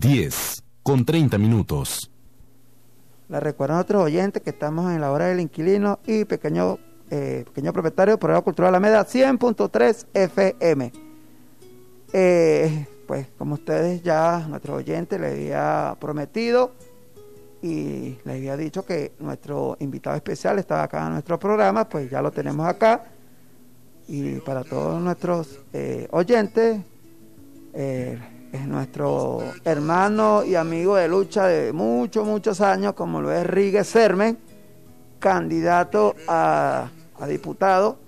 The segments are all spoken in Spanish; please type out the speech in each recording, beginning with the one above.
10 con 30 minutos. Le recuerdo a nuestros oyentes que estamos en la hora del inquilino y pequeño, eh, pequeño propietario del programa Cultural Alameda 100.3 FM. Eh, pues como ustedes ya, nuestros oyentes, les había prometido y les había dicho que nuestro invitado especial estaba acá en nuestro programa, pues ya lo tenemos acá. Y para todos nuestros eh, oyentes, es nuestro hermano y amigo de lucha de muchos, muchos años, como lo es Rigue Sermen, candidato a, diputado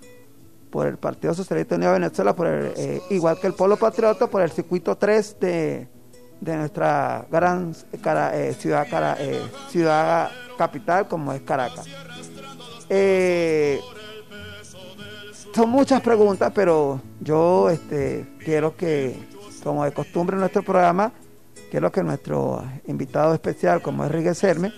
por el Partido Socialista Unido de Venezuela, por eh, igual que el Polo Patriota, por el circuito 3 de, nuestra gran eh, ciudad, eh, ciudad capital como es Caracas. son muchas preguntas, pero yo este, quiero que como de costumbre en nuestro programa, quiero que nuestro invitado especial, como es Rigue Serme,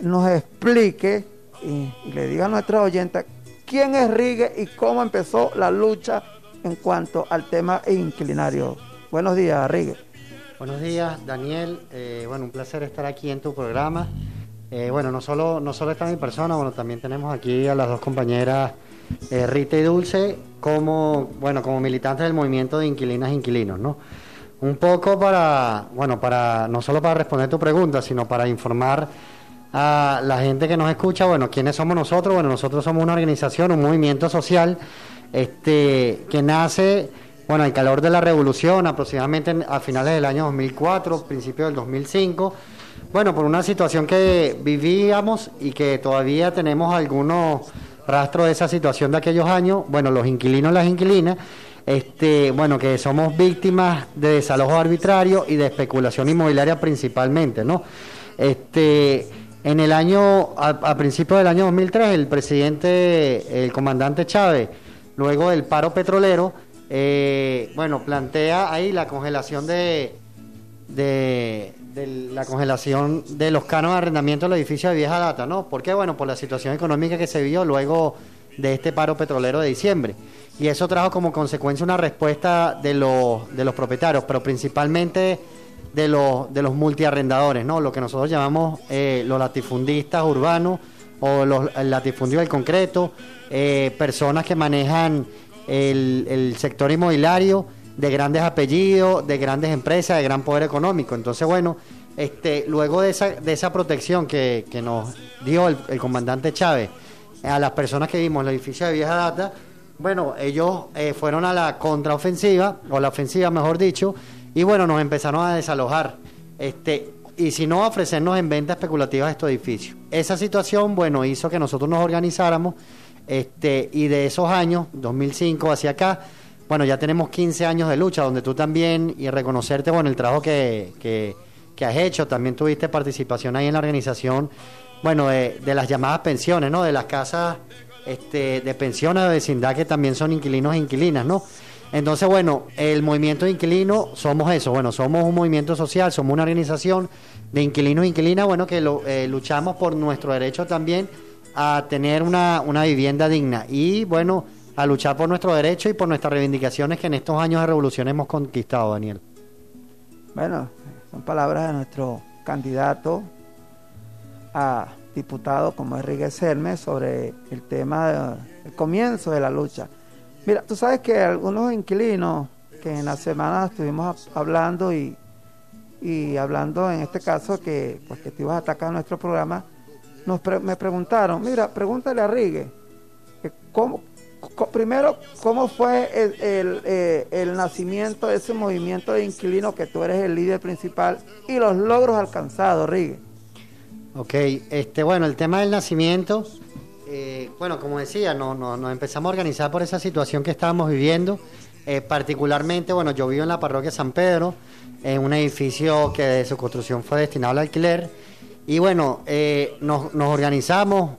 nos explique y, le diga a nuestra oyentes quién es Rigue y cómo empezó la lucha en cuanto al tema inclinario. Buenos días, Rigue. Buenos días, Daniel. Eh, bueno, un placer estar aquí en tu programa. Eh, bueno, no solo, no solo está mi persona, bueno, también tenemos aquí a las dos compañeras eh, Rita y Dulce como, bueno, como militantes del movimiento de inquilinas e inquilinos, ¿no? Un poco para, bueno, para, no solo para responder tu pregunta, sino para informar a la gente que nos escucha, bueno, ¿quiénes somos nosotros? Bueno, nosotros somos una organización, un movimiento social, este, que nace, bueno, al calor de la revolución, aproximadamente a finales del año 2004, principios del 2005, bueno, por una situación que vivíamos y que todavía tenemos algunos rastro de esa situación de aquellos años, bueno, los inquilinos las inquilinas, este, bueno, que somos víctimas de desalojo arbitrario y de especulación inmobiliaria principalmente, ¿no? Este, en el año, a, principios del año 2003, el presidente, el comandante Chávez, luego del paro petrolero, eh, bueno, plantea ahí la congelación de, de, de la congelación de los canos de arrendamiento del edificio de vieja data, ¿no? ¿Por qué? Bueno, por la situación económica que se vio luego de este paro petrolero de diciembre. Y eso trajo como consecuencia una respuesta de los, de los propietarios, pero principalmente de los, de los multiarrendadores, ¿no? Lo que nosotros llamamos eh, los latifundistas urbanos o los, el latifundio del concreto, eh, personas que manejan el, el sector inmobiliario de grandes apellidos, de grandes empresas, de gran poder económico. Entonces, bueno, este, luego de esa, de esa protección que, nos dio el, comandante Chávez a las personas que vimos en el edificio de vieja data, bueno, ellos eh, fueron a la contraofensiva, o la ofensiva mejor dicho, y bueno, nos empezaron a desalojar. Este, y si no, ofrecernos en venta especulativa estos edificios. Esa situación, bueno, hizo que nosotros nos organizáramos, este, y de esos años, 2005 hacia acá, bueno, ya tenemos 15 años de lucha, donde tú también, y reconocerte, bueno, el trabajo que, que, has hecho, también tuviste participación ahí en la organización, bueno, de, las llamadas pensiones, ¿no? De las casas este, de pensiones de vecindad que también son inquilinos e inquilinas, ¿no? Entonces, bueno, el movimiento de inquilinos somos eso, bueno, somos un movimiento social, somos una organización de inquilinos e inquilinas, bueno, que lo, eh, luchamos por nuestro derecho también a tener una, una vivienda digna. Y bueno, a luchar por nuestros derechos y por nuestras reivindicaciones que en estos años de revolución hemos conquistado, Daniel. Bueno, son palabras de nuestro candidato a diputado como Enrique Serme sobre el tema del comienzo de la lucha. Mira, tú sabes que algunos inquilinos que en la semana estuvimos hablando y, y hablando en este caso que, pues, que te ibas a atacar nuestro programa, nos me preguntaron, mira, pregúntale a Rigue, ¿cómo, primero, ¿cómo fue eh, el, nacimiento de ese movimiento de inquilinos que tú eres el líder principal y los logros alcanzados, Rigue? Ok, este, bueno, el tema del nacimiento, eh, bueno, como decía, no, no, nos empezamos a organizar por esa situación que estábamos viviendo. Eh, particularmente, bueno, yo vivo en la parroquia San Pedro, en un edificio que de su construcción fue destinado al alquiler. Y bueno, nos, nos, organizamos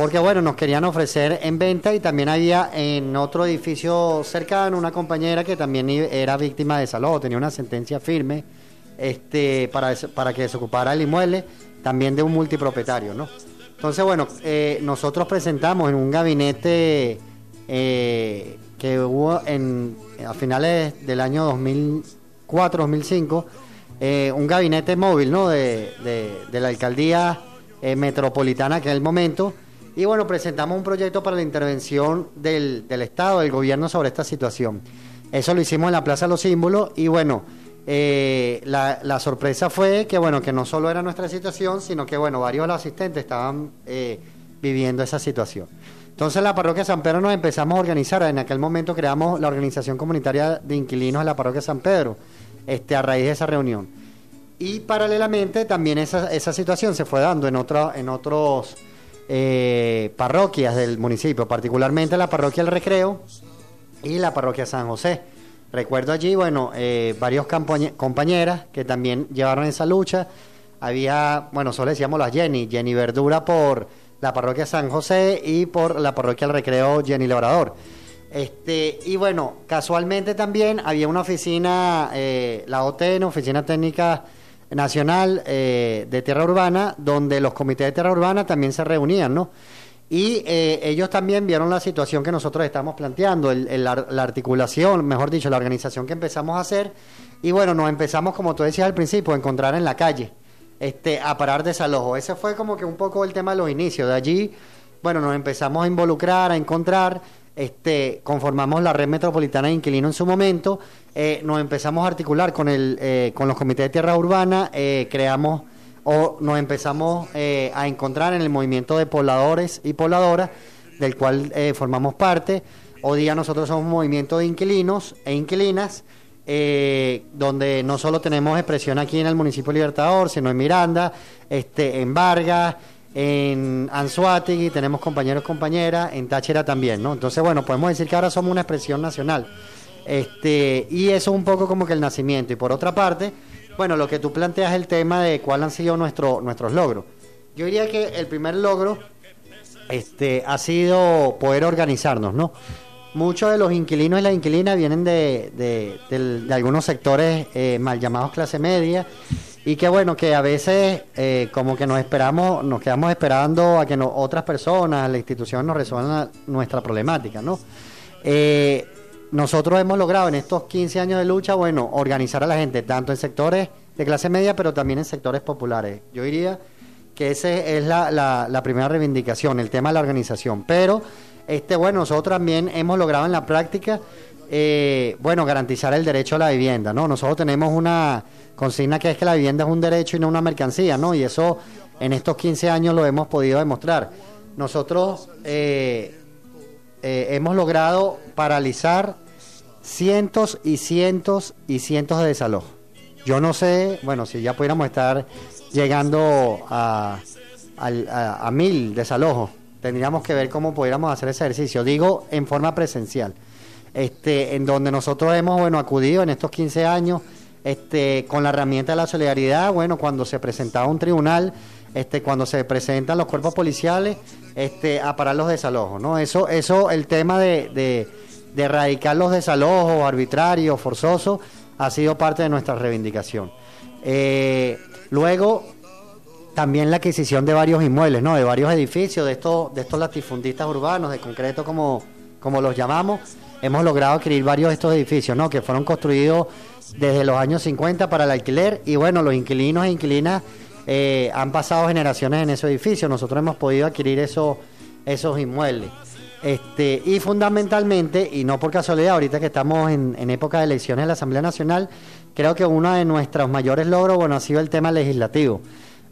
porque bueno, nos querían ofrecer en venta y también había en otro edificio cercano una compañera que también era víctima de desalojo, tenía una sentencia firme este, para, para que ocupara el inmueble, también de un multipropietario, ¿no? Entonces, bueno, eh, nosotros presentamos en un gabinete eh, que hubo en, a finales del año 2004, 2004-2005, eh, un gabinete móvil ¿no? de, de- de la alcaldía eh, metropolitana en aquel momento. Y bueno, presentamos un proyecto para la intervención del, del Estado, del gobierno sobre esta situación. Eso lo hicimos en la Plaza de los Símbolos y bueno, eh, la, la sorpresa fue que bueno, que no solo era nuestra situación, sino que bueno, varios de los asistentes estaban eh, viviendo esa situación. Entonces en la parroquia San Pedro nos empezamos a organizar, en aquel momento creamos la organización comunitaria de inquilinos de la parroquia San Pedro, este, a raíz de esa reunión. Y paralelamente también esa, esa situación se fue dando en, otra, en otros eh, parroquias del municipio, particularmente la parroquia El Recreo y la parroquia San José. Recuerdo allí, bueno, eh, varios compañeras que también llevaron esa lucha. Había, bueno, solo decíamos las Jenny, Jenny Verdura por la parroquia San José y por la parroquia El Recreo Jenny Labrador. Este, y bueno, casualmente también había una oficina, eh, la OTN, Oficina Técnica Nacional eh, de Tierra Urbana, donde los comités de Tierra Urbana también se reunían, ¿no? Y eh, ellos también vieron la situación que nosotros estamos planteando, el- el la articulación, mejor dicho, la organización que empezamos a hacer. Y bueno, nos empezamos, como tú decías al principio, a encontrar en la calle, este, a parar desalojo. Ese fue como que un poco el tema de los inicios. De allí, bueno, nos empezamos a involucrar, a encontrar, este, conformamos la red metropolitana de inquilinos en su momento, eh, nos empezamos a articular con, el, eh, con los comités de tierra urbana, eh, creamos o nos empezamos eh, a encontrar en el movimiento de pobladores y pobladoras, del cual formamos parte. Hoy día nosotros somos un movimiento de inquilinos e inquilinas, donde no solo tenemos expresión aquí en el municipio Libertador, sino en Miranda, este, en Vargas, en Anzuategui, tenemos compañeros y compañeras, en Táchira también, ¿no? Entonces, bueno, podemos decir que ahora somos una expresión nacional. Este, y eso es un poco como que el nacimiento. Y por otra parte, bueno, lo que tú planteas el tema de cuáles han sido nuestro, nuestros logros. Yo diría que el primer logro este, ha sido poder organizarnos, ¿no? Muchos de los inquilinos y las inquilinas vienen de, de algunos sectores eh, mal llamados clase media y que bueno, que a veces eh, como que nos esperamos, nos quedamos esperando a que no- otras personas, la institución nos resuelvan nuestra problemática, ¿no? Eh, nosotros hemos logrado en estos 15 años de lucha, bueno, organizar a la gente tanto en sectores de clase media, pero también en sectores populares. Yo diría que esa es la, la- la primera reivindicación, el tema de la organización. Pero, este, bueno, nosotros también hemos logrado en la práctica, eh, bueno, garantizar el derecho a la vivienda, ¿no? Nosotros tenemos una consigna que es que la vivienda es un derecho y no una mercancía, ¿no? Y eso en estos 15 años lo hemos podido demostrar. Nosotros eh, eh, hemos logrado paralizar cientos y cientos y cientos de desalojos. Yo no sé, bueno, si ya pudiéramos estar llegando a, a mil desalojos, tendríamos que ver cómo pudiéramos hacer ese ejercicio. Digo, en forma presencial, este, en donde nosotros hemos, bueno, acudido en estos 15 años, este, con la herramienta de la solidaridad, bueno, cuando se presentaba un tribunal, este, cuando se presentan los cuerpos policiales, este, a parar los desalojos, ¿no? Eso, eso, el tema de, erradicar los desalojos arbitrarios, forzosos, ha sido parte de nuestra reivindicación. Eh, luego, también la adquisición de varios inmuebles, ¿no? De varios edificios, de estos, de estos latifundistas urbanos, de concreto como, como los llamamos, hemos logrado adquirir varios de estos edificios, ¿no? Que fueron construidos desde los años 50 para el alquiler y bueno, los inquilinos e inquilinas eh, han pasado generaciones en esos edificios, nosotros hemos podido adquirir esos, esos inmuebles. Este, y fundamentalmente, y no por casualidad, ahorita que estamos en, en época de elecciones de la Asamblea Nacional, creo que uno de nuestros mayores logros, bueno, ha sido el tema legislativo.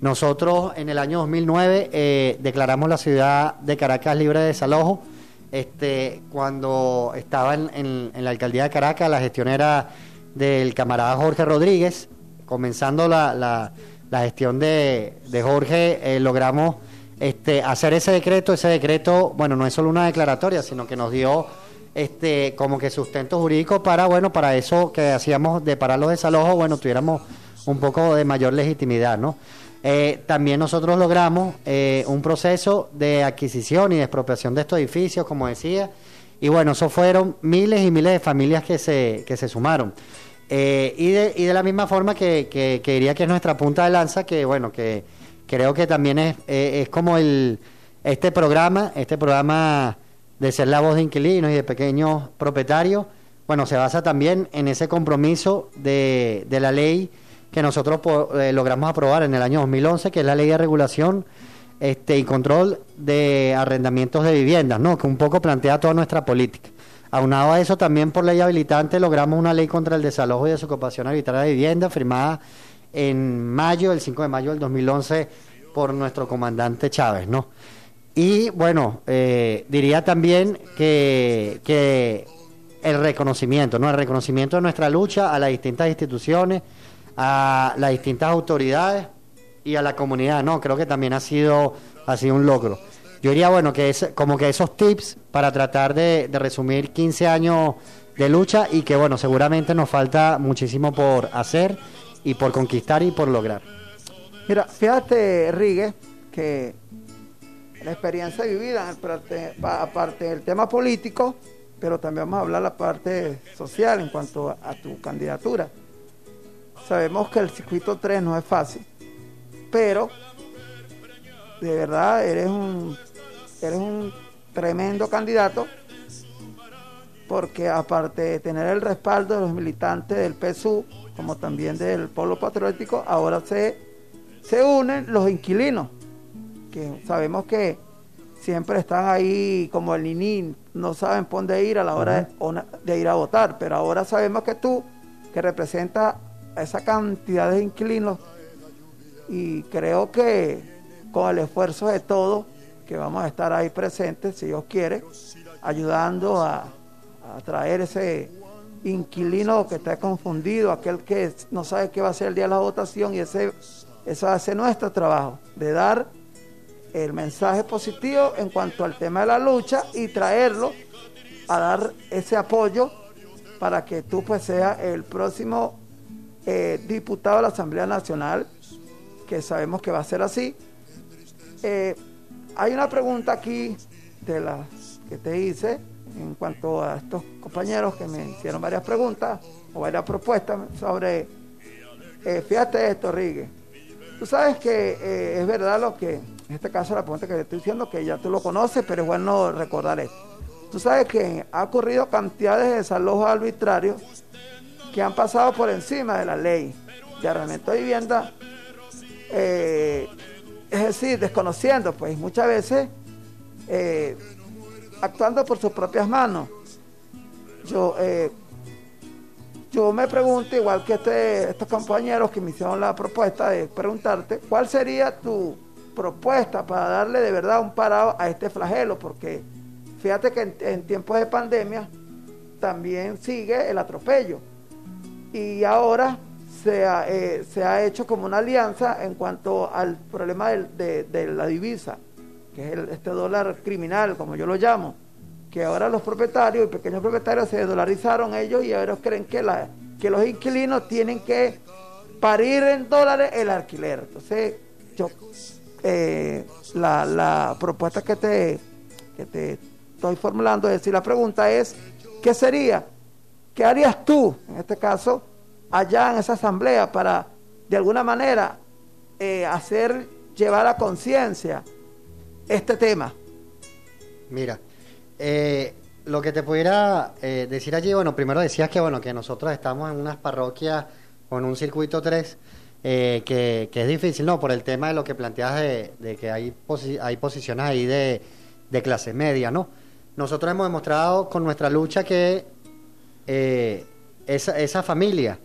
Nosotros en el año 2009 eh, declaramos la ciudad de Caracas libre de desalojo. Este, cuando estaba en, en- en la alcaldía de Caracas, la gestión era del camarada Jorge Rodríguez. Comenzando la, la- gestión de, de Jorge, eh, logramos este, hacer ese decreto. Ese decreto, bueno, no es solo una declaratoria, sino que nos dio este, como que sustento jurídico para, bueno, para eso que hacíamos de parar los desalojos, bueno, tuviéramos un poco de mayor legitimidad, ¿no? Eh, también nosotros logramos eh, un proceso de adquisición y de expropiación de estos edificios, como decía, y bueno, eso fueron miles y miles de familias que se, que se sumaron. Eh, y, de, y de la misma forma que, que, diría que es nuestra punta de lanza, que bueno, que creo que también es, es como el este programa, este programa de ser la voz de inquilinos y de pequeños propietarios, bueno, se basa también en ese compromiso de, de la ley que nosotros eh, logramos aprobar en el año 2011, que es la ley de regulación este, y control de arrendamientos de viviendas, ¿no? que un poco plantea toda nuestra política. Aunado a eso, también por ley habilitante logramos una ley contra el desalojo y desocupación arbitraria de vivienda firmada en mayo, el 5 de mayo del 2011, por nuestro comandante Chávez, ¿no? Y bueno, eh, diría también que, que el reconocimiento, ¿no? El reconocimiento de nuestra lucha a las distintas instituciones, a las distintas autoridades y a la comunidad, ¿no? Creo que también ha sido, ha sido un logro. Yo diría, bueno, que es como que esos tips para tratar de, resumir 15 años de lucha y que, bueno, seguramente nos falta muchísimo por hacer y por conquistar y por lograr. Mira, fíjate, Rigue, que la experiencia vivida, aparte del tema político, pero también vamos a hablar la parte social en cuanto a, tu candidatura. Sabemos que el circuito 3 no es fácil, pero de verdad eres un, eres un tremendo candidato porque aparte de tener el respaldo de los militantes del PSU, como también del Polo Patriótico, ahora se, se unen los inquilinos, que sabemos que siempre están ahí como el ninín, no saben por dónde ir a la hora de, ir a votar, pero ahora sabemos que tú, que representas a esa cantidad de inquilinos, y creo que con el esfuerzo de todos, que vamos a estar ahí presentes, si Dios quiere, ayudando a, a traer ese inquilino que está confundido, aquel que no sabe qué va a ser el día de la votación, y ese, eso hace nuestro trabajo, de dar el mensaje positivo en cuanto al tema de la lucha y traerlo a dar ese apoyo para que tú pues seas el próximo eh, diputado de la Asamblea Nacional, que sabemos que va a ser así. Eh, hay una pregunta aquí de las que te hice en cuanto a estos compañeros que me hicieron varias preguntas o varias propuestas sobre, eh, fíjate esto, Rigue, tú sabes que es verdad lo que en este caso la pregunta que te estoy diciendo, que ya tú lo conoces, pero es bueno recordar esto. Tú sabes que ha ocurrido cantidades de desalojos arbitrarios que han pasado por encima de la ley de arrendamiento de vivienda, eh, es decir, desconociendo, pues muchas veces eh, actuando por sus propias manos. Yo, eh, yo me pregunto, igual que este, estos compañeros que me hicieron la propuesta de preguntarte, ¿cuál sería tu propuesta para darle de verdad un parado a este flagelo, porque fíjate que en, tiempos de pandemia también sigue el atropello. Y ahora se ha, eh, se ha hecho como una alianza en cuanto al problema de, la divisa, que es este dólar criminal, como yo lo llamo, que ahora los propietarios y pequeños propietarios se dolarizaron ellos y ahora creen que, la, que los inquilinos tienen que parir en dólares el alquiler. Entonces, yo eh, la, propuesta que te, que te estoy formulando, es decir, la pregunta es, ¿qué sería? ¿Qué harías tú, en este caso, allá en esa asamblea para, de alguna manera, eh, hacer llevar a conciencia este tema? Mira, eh, lo que te pudiera decir allí, bueno, primero decías que, bueno, que nosotros estamos en unas parroquias con un circuito 3 eh, que, es difícil, ¿no? Por el tema de lo que planteas de, que hay, hay posiciones ahí de, clase media, ¿no? Nosotros hemos demostrado con nuestra lucha que eh, esa, esa, familia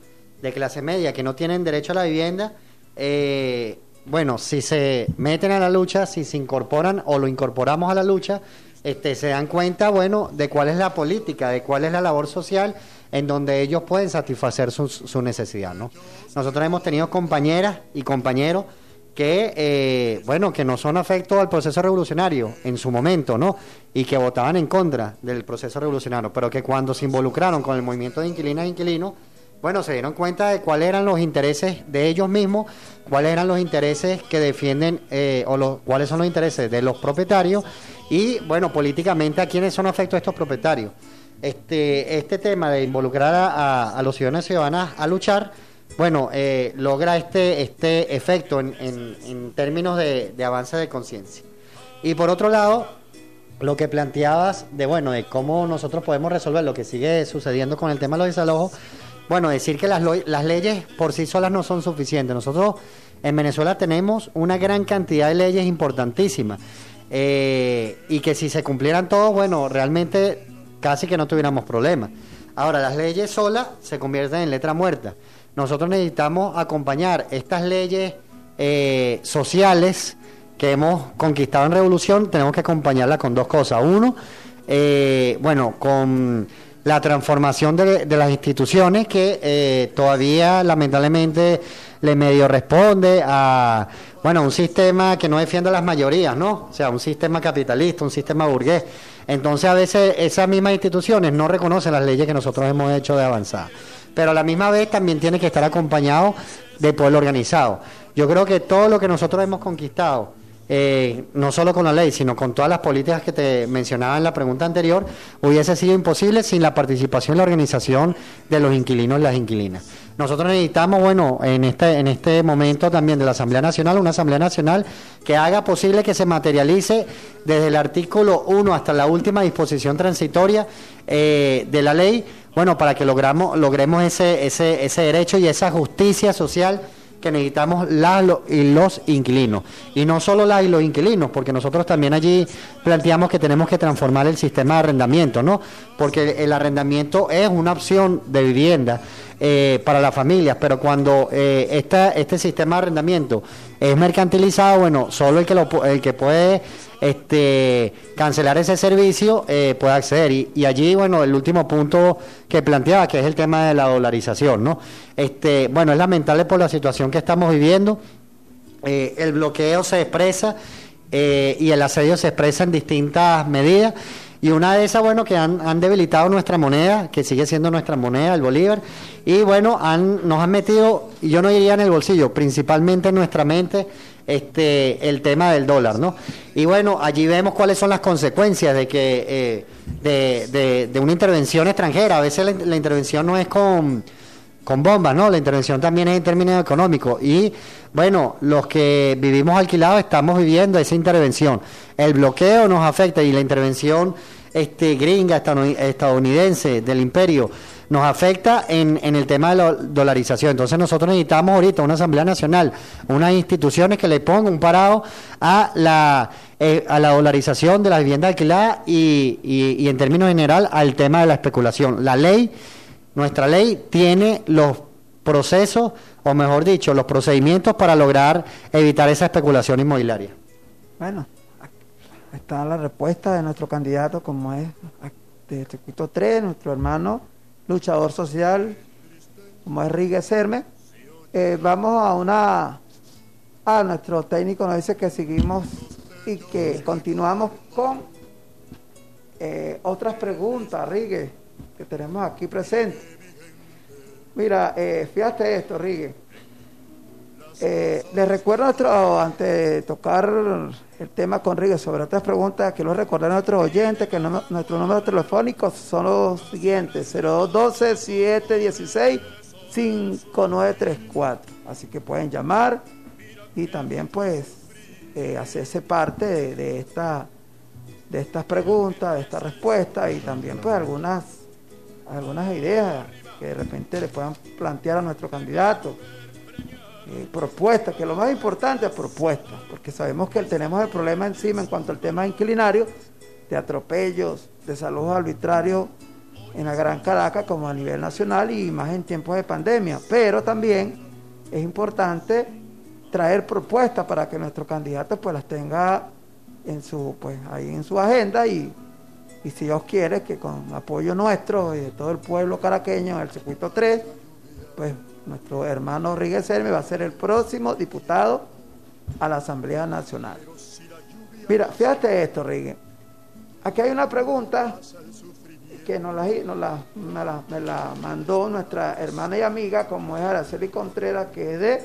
de clase media que no tienen derecho a la vivienda, eh, bueno, si se meten a la lucha, si se incorporan o lo incorporamos a la lucha, este, se dan cuenta, bueno, de cuál es la política, de cuál es la labor social en donde ellos pueden satisfacer su, su necesidad, ¿no? Nosotros hemos tenido compañeras y compañeros que, eh, bueno, que no son afectos al proceso revolucionario en su momento, ¿no? Y que votaban en contra del proceso revolucionario, pero que cuando se involucraron con el movimiento de inquilinas e inquilinos, bueno, se dieron cuenta de cuáles eran los intereses de ellos mismos, cuáles eran los intereses que defienden, eh, o los, cuáles son los intereses de los propietarios, y, bueno, políticamente a quiénes son afectos estos propietarios este, este tema de involucrar a, los ciudadanos y ciudadanas a luchar, bueno, eh, logra este, este efecto en, términos de, avance de conciencia. Y por otro lado, lo que planteabas de, bueno, de cómo nosotros podemos resolver lo que sigue sucediendo con el tema de los desalojos, bueno, decir que las, las leyes por sí solas no son suficientes. Nosotros en Venezuela tenemos una gran cantidad de leyes importantísimas eh, y que si se cumplieran todos, bueno, realmente casi que no tuviéramos problemas. Ahora, las leyes solas se convierten en letra muerta. Nosotros necesitamos acompañar estas leyes eh, sociales que hemos conquistado en revolución, tenemos que acompañarlas con dos cosas. Uno, eh, bueno, con la transformación de, las instituciones que eh, todavía lamentablemente le medio responde a bueno un sistema que no defiende a las mayorías, ¿no? O sea, un sistema capitalista, un sistema burgués. Entonces a veces esas mismas instituciones no reconocen las leyes que nosotros hemos hecho de avanzar. Pero a la misma vez también tiene que estar acompañado de pueblo organizado. Yo creo que todo lo que nosotros hemos conquistado eh, no solo con la ley, sino con todas las políticas que te mencionaba en la pregunta anterior, hubiese sido imposible sin la participación y la organización de los inquilinos y las inquilinas. Nosotros necesitamos, bueno, en este, en este momento también de la Asamblea Nacional, una Asamblea Nacional que haga posible que se materialice desde el artículo 1 hasta la última disposición transitoria eh, de la ley, bueno, para que logramos, logremos ese, ese, ese derecho y esa justicia social que necesitamos las y los inquilinos. Y no solo las y los inquilinos, porque nosotros también allí planteamos que tenemos que transformar el sistema de arrendamiento, ¿no? Porque el arrendamiento es una opción de vivienda eh, para las familias, pero cuando eh, este sistema de arrendamiento es mercantilizado, bueno, solo el que, lo, el que puede este, cancelar ese servicio eh, puede acceder. Y, allí, bueno, el último punto que planteaba, que es el tema de la dolarización, ¿no? Este, bueno, es lamentable por la situación que estamos viviendo. Eh, el bloqueo se expresa eh, y el asedio se expresa en distintas medidas. Y una de esas, bueno, que han, han, debilitado nuestra moneda, que sigue siendo nuestra moneda, el Bolívar. Y bueno, han, nos han metido, yo no diría en el bolsillo, principalmente en nuestra mente, este, el tema del dólar, ¿no? Y bueno, allí vemos cuáles son las consecuencias de que eh, de, una intervención extranjera. A veces la, intervención no es con, con bombas, ¿no? La intervención también es en términos económicos. Y bueno, los que vivimos alquilados estamos viviendo esa intervención. El bloqueo nos afecta y la intervención este, gringa estadounidense del imperio nos afecta en, en el tema de la dolarización. Entonces nosotros necesitamos ahorita una Asamblea Nacional, unas instituciones que le pongan un parado a la, eh, a la dolarización de la vivienda alquilada y, y, en términos general al tema de la especulación. La ley, nuestra ley tiene los procesos, o mejor dicho, los procedimientos para lograr evitar esa especulación inmobiliaria. Bueno, está la respuesta de nuestro candidato, como es de circuito 3, nuestro hermano luchador social, como es Ríguez Serme. Eh, vamos a una. A nuestro técnico nos dice que seguimos y que continuamos con eh, otras preguntas, Ríguez, tenemos aquí presentes. Mira, eh, fíjate esto, Ríguez. Eh, les recuerdo nuestro, antes de tocar el tema con Ríguez sobre otras preguntas, quiero recordar a nuestros oyentes que nuestros números telefónicos son los siguientes: 0212-716-5934. Así que pueden llamar y también, pues, eh, hacerse parte de, esta, de estas preguntas, de estas respuestas y también, pues, algunas, algunas ideas que de repente le puedan plantear a nuestro candidato eh, propuestas, que lo más importante es propuestas, porque sabemos que tenemos el problema encima en cuanto al tema inclinario, de atropellos, de salud arbitrario en la Gran Caracas como a nivel nacional y más en tiempos de pandemia. Pero también es importante traer propuestas para que nuestro candidato pues las tenga en su pues ahí en su agenda y, y si Dios quiere que con apoyo nuestro y de todo el pueblo caraqueño en el circuito 3 pues nuestro hermano Ríguez Serme va a ser el próximo diputado a la Asamblea Nacional. Mira, fíjate esto, Ríguez. Aquí hay una pregunta que nos la, me, la, mandó nuestra hermana y amiga, como es Araceli Contreras, que es de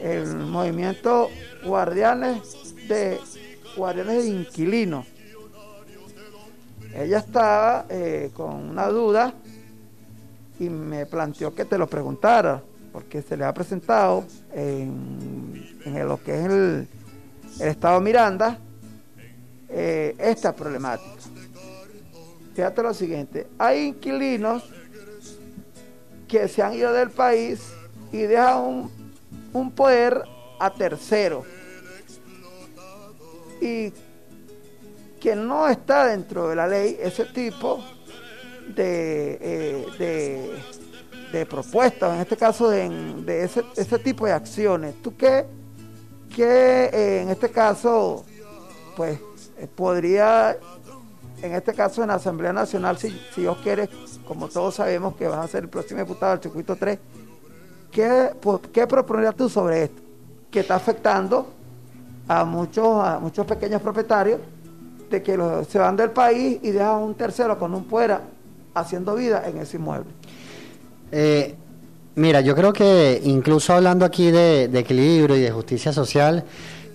el movimiento Guardianes de Guardianes de Inquilinos. Ella estaba eh, con una duda y me planteó que te lo preguntara, porque se le ha presentado en, lo que es el, estado Miranda eh, esta problemática. Fíjate lo siguiente, hay inquilinos que se han ido del país y dejan un, un poder a tercero y que no está dentro de la ley ese tipo de, eh, de, propuestas, en este caso de, de ese, ese, tipo de acciones. ¿Tú qué, qué eh, en este caso, pues, eh, podría, en este caso en la Asamblea Nacional, si, si Dios quiere, como todos sabemos que vas a ser el próximo diputado del circuito 3, ¿qué, qué propondrías tú sobre esto? Que está afectando a muchos, a muchos pequeños propietarios de que los, se van del país y dejan un tercero con un fuera haciendo vida en ese inmueble. Eh, mira, yo creo que incluso hablando aquí de, equilibrio y de justicia social,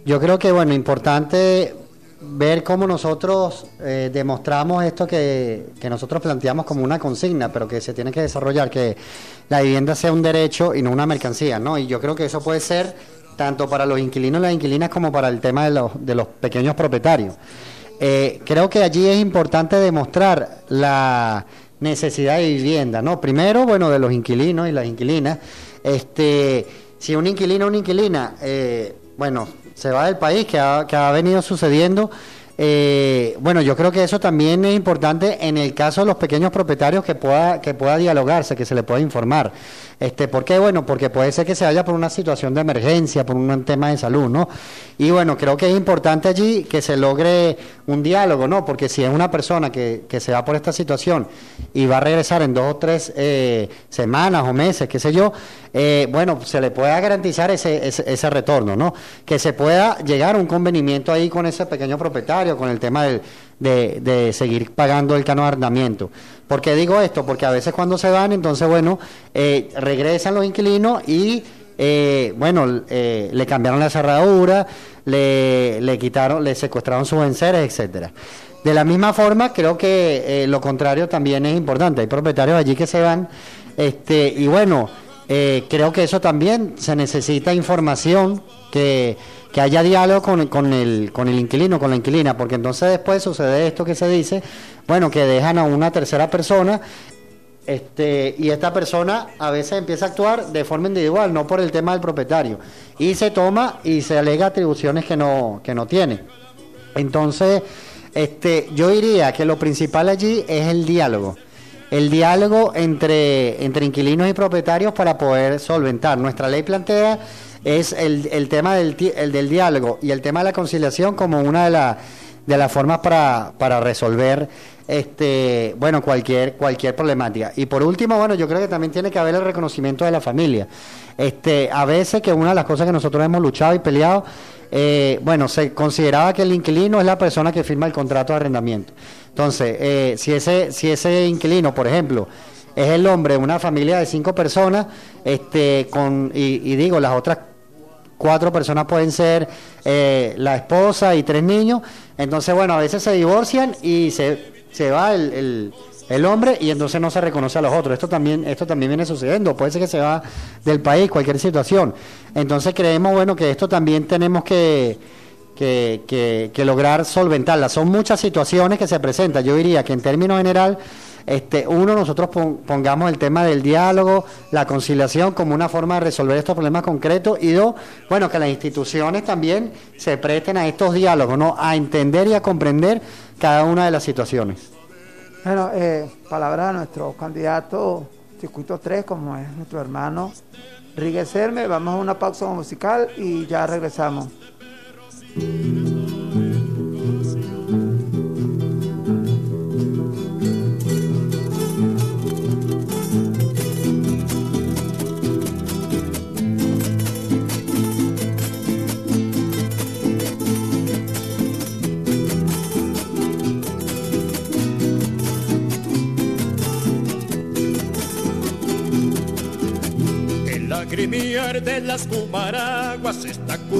yo creo que, bueno, importante ver cómo nosotros eh, demostramos esto que, que, nosotros planteamos como una consigna, pero que se tiene que desarrollar, que la vivienda sea un derecho y no una mercancía, ¿no? Y yo creo que eso puede ser tanto para los inquilinos y las inquilinas como para el tema de los, de los pequeños propietarios. Eh, creo que allí es importante demostrar la necesidad de vivienda, ¿no? Primero, bueno, de los inquilinos y las inquilinas. Este, si un inquilino o una inquilina, eh, bueno, se va del país, que ha, que ha venido sucediendo, eh, bueno, yo creo que eso también es importante en el caso de los pequeños propietarios que pueda, que pueda dialogarse, que se le pueda informar. Este, ¿Por qué? Bueno, porque puede ser que se vaya por una situación de emergencia, por un tema de salud, ¿no? Y bueno, creo que es importante allí que se logre un diálogo, ¿no? Porque si es una persona que, que se va por esta situación y va a regresar en dos o tres eh, semanas o meses, qué sé yo, eh, bueno, se le pueda garantizar ese, ese, ese, retorno, ¿no? Que se pueda llegar a un convenimiento ahí con ese pequeño propietario, con el tema de, de seguir pagando el cano de arrendamiento. ¿Por qué digo esto? Porque a veces cuando se van, entonces, bueno, eh, regresan los inquilinos y, eh, bueno, eh, le cambiaron la cerradura, le, le quitaron, le secuestraron sus enseres, etcétera. De la misma forma, creo que lo contrario también es importante. Hay propietarios allí que se van, este, y bueno, eh, creo que eso también se necesita información que, que haya diálogo con, con, el, con el inquilino, con la inquilina, porque entonces después sucede esto que se dice, bueno, que dejan a una tercera persona este, y esta persona a veces empieza a actuar de forma individual, no por el tema del propietario, y se toma y se alega atribuciones que no, que no tiene. Entonces, este, yo diría que lo principal allí es el diálogo. El diálogo entre, entre inquilinos y propietarios para poder solventar. Nuestra ley plantea es el, el tema del, el del diálogo y el tema de la conciliación como una de, la, de las formas para, para resolver este bueno cualquier cualquier problemática y por último bueno yo creo que también tiene que haber el reconocimiento de la familia este a veces que una de las cosas que nosotros hemos luchado y peleado eh, bueno se consideraba que el inquilino es la persona que firma el contrato de arrendamiento. Entonces eh, si ese si ese inquilino por ejemplo es el hombre de una familia de cinco personas este con y, digo las otras cuatro personas pueden ser eh, la esposa y tres niños entonces bueno a veces se divorcian y se se va el, el, hombre y entonces no se reconoce a los otros. Esto también, esto también viene sucediendo. Puede ser que se va del país, cualquier situación. Entonces creemos, bueno, que esto también tenemos que, que, que, que lograr solventarla. Son muchas situaciones que se presentan. Yo diría que en términos general, este, uno, nosotros pongamos el tema del diálogo, la conciliación como una forma de resolver estos problemas concretos y dos, bueno, que las instituciones también se presten a estos diálogos, ¿no? A entender y a comprender cada una de las situaciones. Bueno, eh, palabra de nuestro candidato circuito 3, como es nuestro hermano Riguecerme. Vamos a una pausa musical y ya regresamos. Lagrimear de las cumaraguas